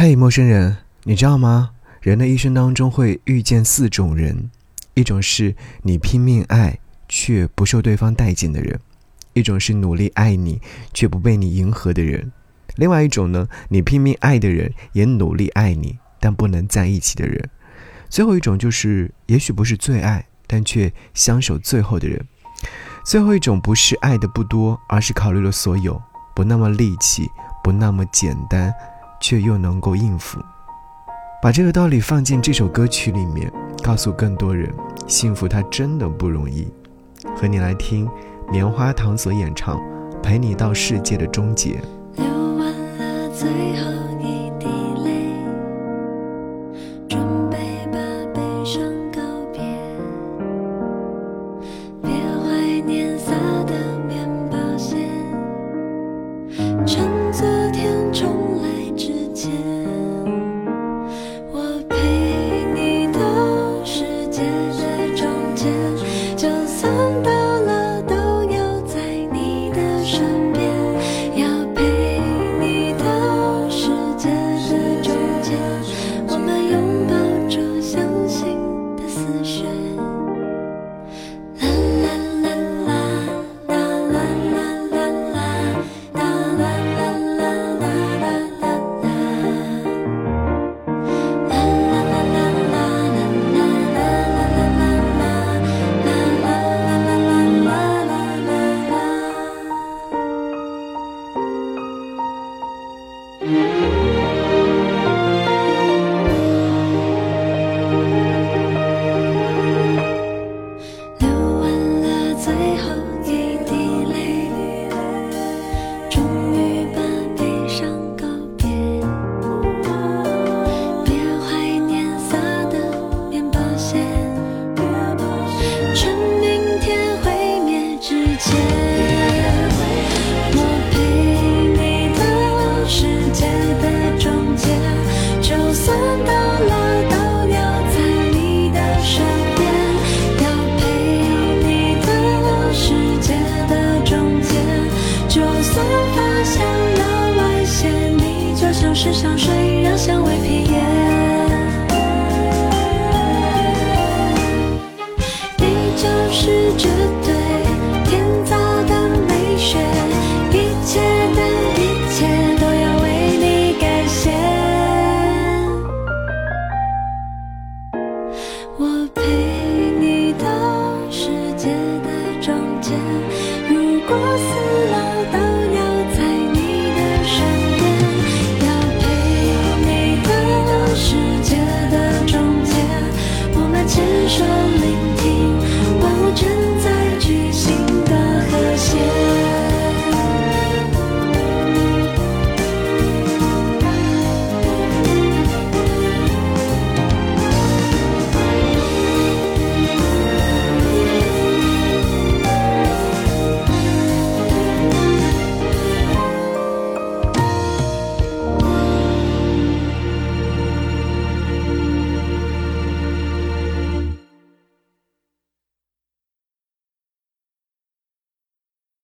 嘿，陌生人，你知道吗？人的一生当中会遇见四种人，一种是你拼命爱却不受对方待见的人，一种是努力爱你却不被你迎合的人，另外一种呢，你拼命爱的人也努力爱你但不能在一起的人，最后一种就是也许不是最爱但却相守最后的人。最后一种不是爱的不多，而是考虑了所有，不那么利气，不那么简单。却又能够应付，把这个道理放进这首歌曲里面，告诉更多人，幸福它真的不容易。和你来听棉花糖所演唱《陪你到世界的终结》。是香水，是香水。